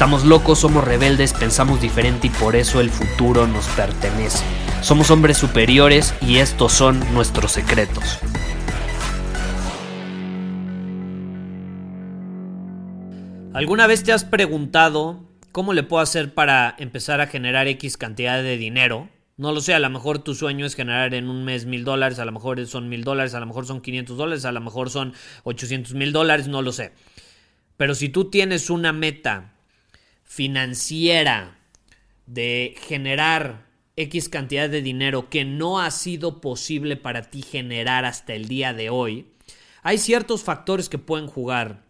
Estamos locos, somos rebeldes, pensamos diferente y por eso el futuro nos pertenece. Somos hombres superiores y estos son nuestros secretos. ¿Alguna vez te has preguntado ¿Cómo le puedo hacer para empezar a generar X cantidad de dinero? No lo sé, a lo mejor tu sueño es generar en un mes mil dólares, a lo mejor son mil dólares, a lo mejor son 500 dólares, a lo mejor son 800 mil dólares, no lo sé. Pero si tú tienes una meta financiera de generar X cantidad de dinero que no ha sido posible para ti generar hasta el día de hoy, hay ciertos factores que pueden jugar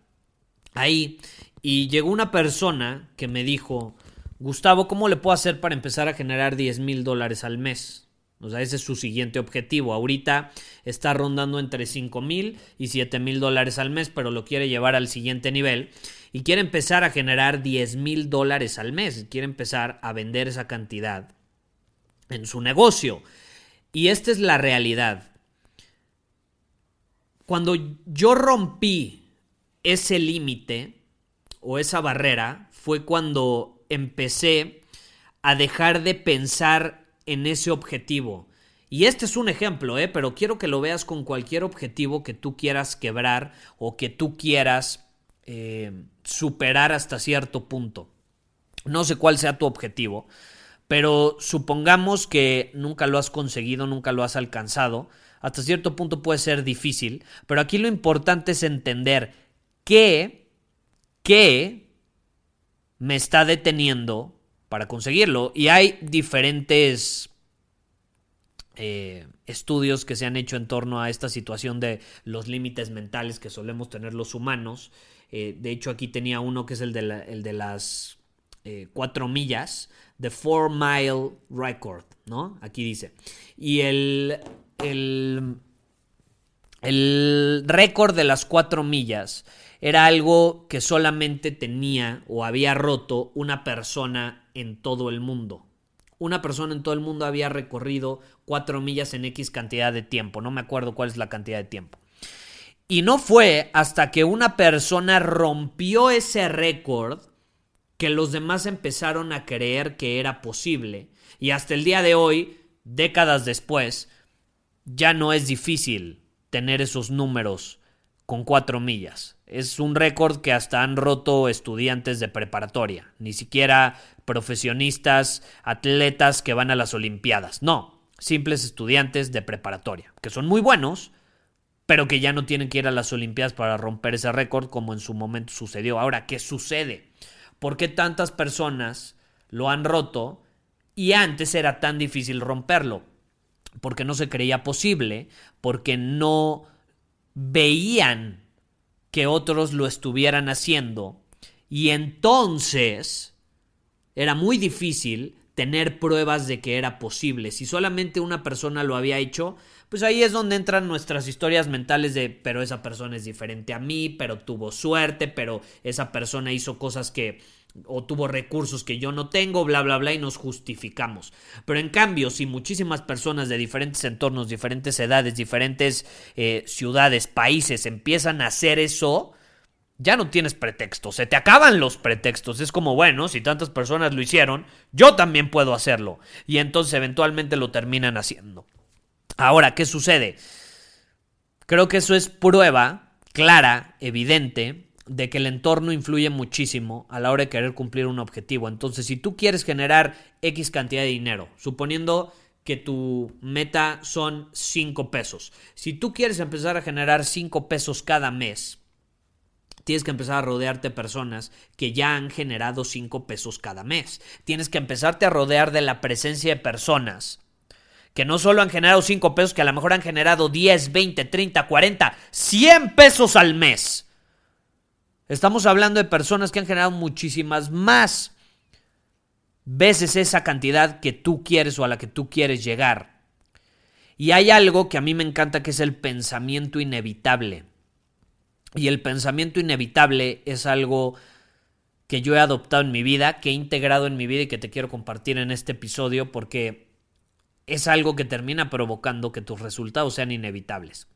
ahí y llegó una persona que me dijo, Gustavo, ¿cómo le puedo hacer para empezar a generar 10 mil dólares al mes? O sea, ese es su siguiente objetivo. Ahorita está rondando entre 5 mil y 7 mil dólares al mes, pero lo quiere llevar al siguiente nivel y quiere empezar a generar 10 mil dólares al mes. Quiere empezar a vender esa cantidad en su negocio. Y esta es la realidad. Cuando yo rompí ese límite, o esa barrera fue cuando empecé a dejar de pensar en ese objetivo. Y este es un ejemplo, ¿eh? pero quiero que lo veas con cualquier objetivo que tú quieras quebrar o que tú quieras eh, superar hasta cierto punto. No sé cuál sea tu objetivo, pero supongamos que nunca lo has conseguido, nunca lo has alcanzado. Hasta cierto punto puede ser difícil, pero aquí lo importante es entender que ¿Qué me está deteniendo para conseguirlo. Y hay diferentes eh, estudios que se han hecho en torno a esta situación de los límites mentales que solemos tener los humanos. Eh, de hecho, aquí tenía uno que es el de, el de las eh, cuatro millas, The Four Mile Record, ¿no? Aquí dice. Y el, el, el récord de las cuatro millas era algo que solamente tenía o había roto una persona en todo el mundo. Una persona en todo el mundo había recorrido cuatro millas en X cantidad de tiempo. No me acuerdo cuál es la cantidad de tiempo. Y no fue hasta que una persona rompió ese récord que los demás empezaron a creer que era posible. Y hasta el día de hoy, décadas después, ya no es difícil tener esos números con cuatro millas. Es un récord que hasta han roto estudiantes de preparatoria, ni siquiera profesionistas, atletas que van a las Olimpiadas. No, simples estudiantes de preparatoria, que son muy buenos, pero que ya no tienen que ir a las Olimpiadas para romper ese récord como en su momento sucedió. Ahora, ¿qué sucede? ¿Por qué tantas personas lo han roto y antes era tan difícil romperlo? Porque no se creía posible, porque no veían que otros lo estuvieran haciendo y entonces era muy difícil tener pruebas de que era posible. Si solamente una persona lo había hecho, pues ahí es donde entran nuestras historias mentales de, pero esa persona es diferente a mí, pero tuvo suerte, pero esa persona hizo cosas que o tuvo recursos que yo no tengo, bla, bla, bla, y nos justificamos. Pero en cambio, si muchísimas personas de diferentes entornos, diferentes edades, diferentes eh, ciudades, países empiezan a hacer eso, ya no tienes pretextos, se te acaban los pretextos. Es como, bueno, si tantas personas lo hicieron, yo también puedo hacerlo. Y entonces eventualmente lo terminan haciendo. Ahora, ¿qué sucede? Creo que eso es prueba clara, evidente, de que el entorno influye muchísimo a la hora de querer cumplir un objetivo. Entonces, si tú quieres generar X cantidad de dinero, suponiendo que tu meta son 5 pesos, si tú quieres empezar a generar 5 pesos cada mes, Tienes que empezar a rodearte de personas que ya han generado 5 pesos cada mes. Tienes que empezarte a rodear de la presencia de personas que no solo han generado 5 pesos, que a lo mejor han generado 10, 20, 30, 40, 100 pesos al mes. Estamos hablando de personas que han generado muchísimas más veces esa cantidad que tú quieres o a la que tú quieres llegar. Y hay algo que a mí me encanta que es el pensamiento inevitable. Y el pensamiento inevitable es algo que yo he adoptado en mi vida, que he integrado en mi vida y que te quiero compartir en este episodio porque es algo que termina provocando que tus resultados sean inevitables.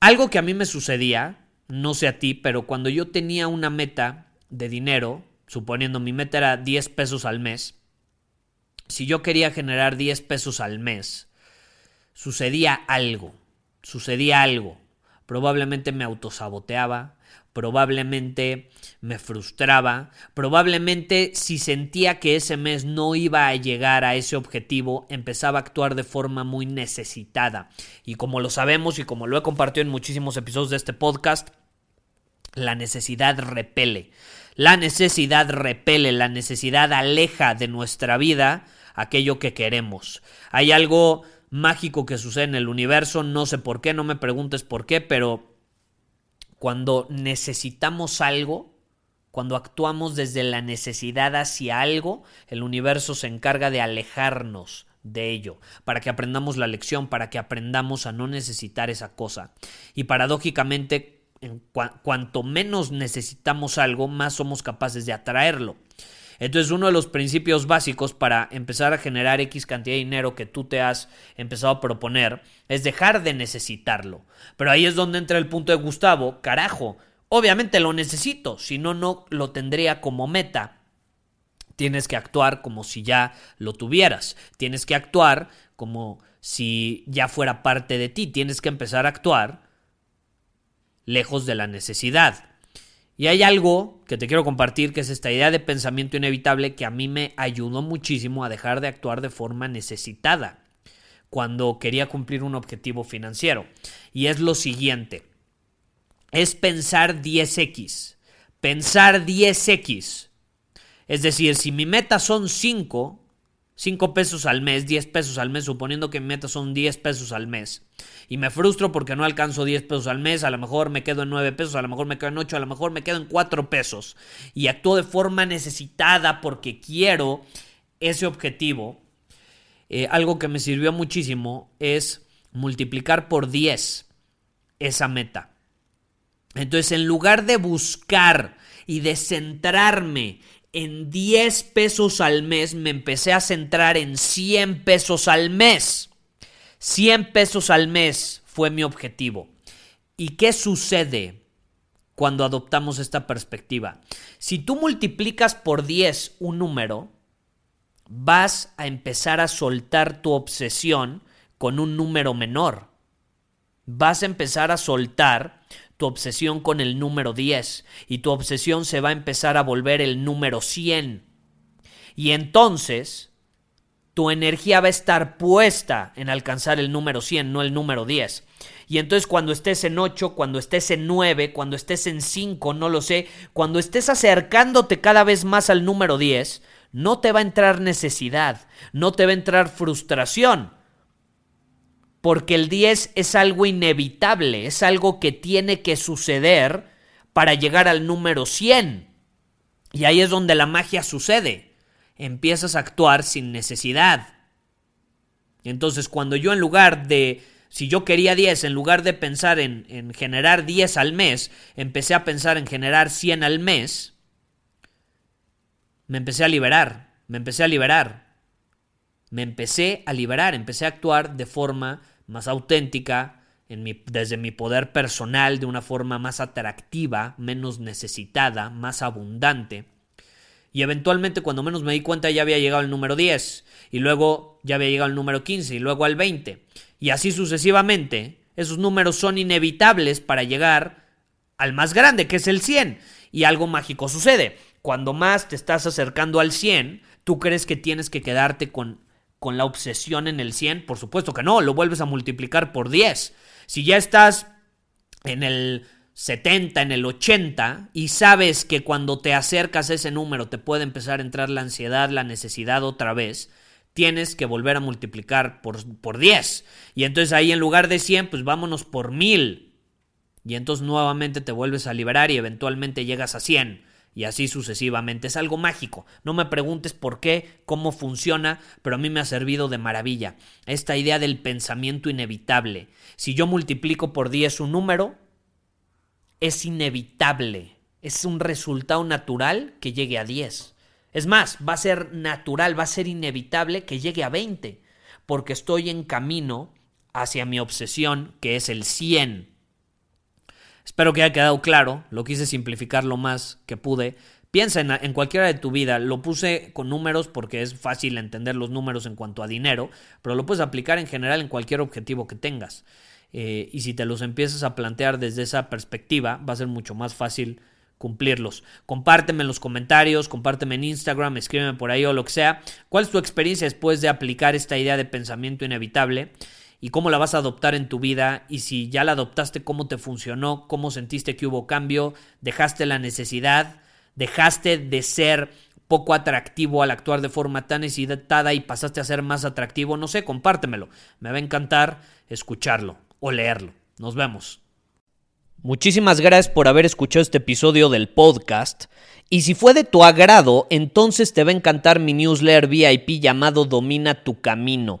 Algo que a mí me sucedía, no sé a ti, pero cuando yo tenía una meta de dinero, suponiendo mi meta era 10 pesos al mes, si yo quería generar 10 pesos al mes, sucedía algo, sucedía algo. Probablemente me autosaboteaba, probablemente me frustraba, probablemente si sentía que ese mes no iba a llegar a ese objetivo, empezaba a actuar de forma muy necesitada. Y como lo sabemos y como lo he compartido en muchísimos episodios de este podcast, la necesidad repele. La necesidad repele, la necesidad aleja de nuestra vida aquello que queremos. Hay algo mágico que sucede en el universo, no sé por qué, no me preguntes por qué, pero cuando necesitamos algo, cuando actuamos desde la necesidad hacia algo, el universo se encarga de alejarnos de ello, para que aprendamos la lección, para que aprendamos a no necesitar esa cosa. Y paradójicamente, en cuanto menos necesitamos algo, más somos capaces de atraerlo. Entonces uno de los principios básicos para empezar a generar X cantidad de dinero que tú te has empezado a proponer es dejar de necesitarlo. Pero ahí es donde entra el punto de Gustavo, carajo, obviamente lo necesito, si no, no lo tendría como meta. Tienes que actuar como si ya lo tuvieras, tienes que actuar como si ya fuera parte de ti, tienes que empezar a actuar lejos de la necesidad. Y hay algo que te quiero compartir, que es esta idea de pensamiento inevitable que a mí me ayudó muchísimo a dejar de actuar de forma necesitada cuando quería cumplir un objetivo financiero. Y es lo siguiente, es pensar 10x. Pensar 10x. Es decir, si mi meta son 5, 5 pesos al mes, 10 pesos al mes, suponiendo que mi meta son 10 pesos al mes, y me frustro porque no alcanzo 10 pesos al mes, a lo mejor me quedo en 9 pesos, a lo mejor me quedo en 8, a lo mejor me quedo en 4 pesos, y actúo de forma necesitada porque quiero ese objetivo, eh, algo que me sirvió muchísimo es multiplicar por 10 esa meta. Entonces, en lugar de buscar y de centrarme en 10 pesos al mes, me empecé a centrar en 100 pesos al mes. 100 pesos al mes fue mi objetivo. ¿Y qué sucede cuando adoptamos esta perspectiva? Si tú multiplicas por 10 un número, vas a empezar a soltar tu obsesión con un número menor. Vas a empezar a soltar tu obsesión con el número 10 y tu obsesión se va a empezar a volver el número 100. Y entonces tu energía va a estar puesta en alcanzar el número 100, no el número 10. Y entonces cuando estés en 8, cuando estés en 9, cuando estés en 5, no lo sé, cuando estés acercándote cada vez más al número 10, no te va a entrar necesidad, no te va a entrar frustración, porque el 10 es algo inevitable, es algo que tiene que suceder para llegar al número 100. Y ahí es donde la magia sucede. Empiezas a actuar sin necesidad. Entonces, cuando yo en lugar de, si yo quería 10, en lugar de pensar en, en generar 10 al mes, empecé a pensar en generar 100 al mes, me empecé a liberar, me empecé a liberar, me empecé a liberar, empecé a actuar de forma más auténtica, desde mi poder personal, de una forma más atractiva, menos necesitada, más abundante. Y eventualmente cuando menos me di cuenta ya había llegado al número 10, y luego ya había llegado al número 15, y luego al 20. Y así sucesivamente, esos números son inevitables para llegar al más grande, que es el 100. Y algo mágico sucede. Cuando más te estás acercando al 100, tú crees que tienes que quedarte con con la obsesión en el 100? Por supuesto que no, lo vuelves a multiplicar por 10. Si ya estás en el 70, en el 80, y sabes que cuando te acercas a ese número te puede empezar a entrar la ansiedad, la necesidad otra vez, tienes que volver a multiplicar por, por 10. Y entonces ahí en lugar de 100, pues vámonos por 1000. Y entonces nuevamente te vuelves a liberar y eventualmente llegas a 100 y así sucesivamente. Es algo mágico. No me preguntes por qué, cómo funciona, pero a mí me ha servido de maravilla. Esta idea del pensamiento inevitable. Si yo multiplico por 10 un número, es inevitable. Es un resultado natural que llegue a 10. Es más, va a ser natural, va a ser inevitable que llegue a 20, porque estoy en camino hacia mi obsesión, que es el 100. Espero que haya quedado claro, lo quise simplificar lo más que pude. Piensa en, cualquiera de tu vida, lo puse con números porque es fácil entender los números en cuanto a dinero, pero lo puedes aplicar en general en cualquier objetivo que tengas. Eh, y si te los empiezas a plantear desde esa perspectiva, va a ser mucho más fácil cumplirlos. Compárteme en los comentarios, compárteme en Instagram, escríbeme por ahí o lo que sea. ¿Cuál es tu experiencia después de aplicar esta idea de pensamiento inevitable? Y cómo la vas a adoptar en tu vida y si ya la adoptaste, cómo te funcionó, cómo sentiste que hubo cambio, dejaste la necesidad, dejaste de ser poco atractivo al actuar de forma tan necesitada y pasaste a ser más atractivo, no sé, compártemelo. Me va a encantar escucharlo o leerlo. Nos vemos. Muchísimas gracias por haber escuchado este episodio del podcast. Y si fue de tu agrado, entonces te va a encantar mi newsletter VIP llamado Domina tu Camino.